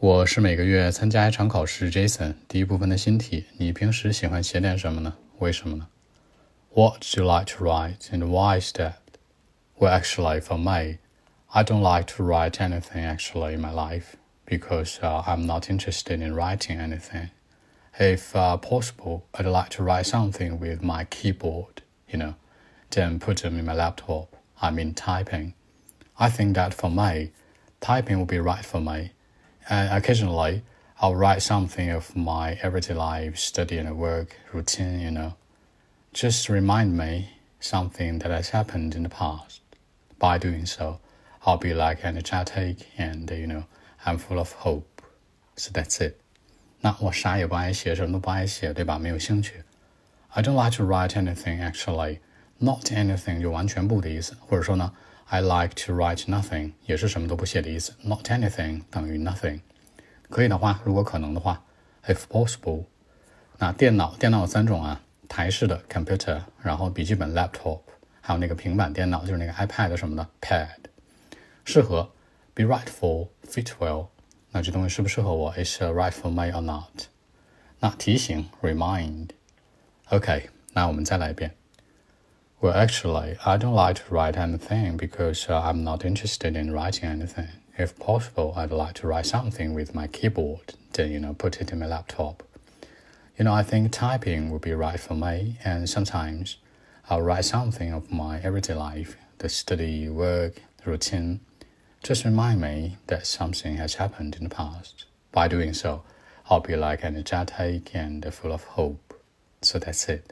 我是每个月参加一场考试，Jason。第一部分的新题，你平时喜欢写点什么呢？为什么呢？What do you like to write and why is that? Well, actually, for me, I don't like to write anything actually in my life because uh, I'm not interested in writing anything. If uh, possible, I'd like to write something with my keyboard, you know, then put them in my laptop. I mean, typing. I think that for me, typing would be right for me. And occasionally, I'll write something of my everyday life, study and work routine, you know. Just remind me something that has happened in the past. By doing so, I'll be like energetic and, you know, I'm full of hope. So that's it. 那我啥也不爱写，什么都不爱写，对吧？没有兴趣。I don't like to write anything actually. Not anything 就完全不的意思，或者说呢，I like to write nothing 也是什么都不写的意思。Not anything 等于 nothing。可以的话，如果可能的话，if possible。那电脑，电脑有三种啊，台式的 computer，然后笔记本 laptop，还有那个平板电脑，就是那个 iPad 什么的 pad。适合 be right for，fit well。那这东西适不适合我？Is right for me or not？那提醒 remind。OK，那我们再来一遍。 Well, actually, I don't like to write anything because uh, I'm not interested in writing anything. If possible, I'd like to write something with my keyboard, then, you know, put it in my laptop. You know, I think typing would be right for me, and sometimes I'll write something of my everyday life, the study, work, the routine. Just remind me that something has happened in the past. By doing so, I'll be like energetic and full of hope. So that's it.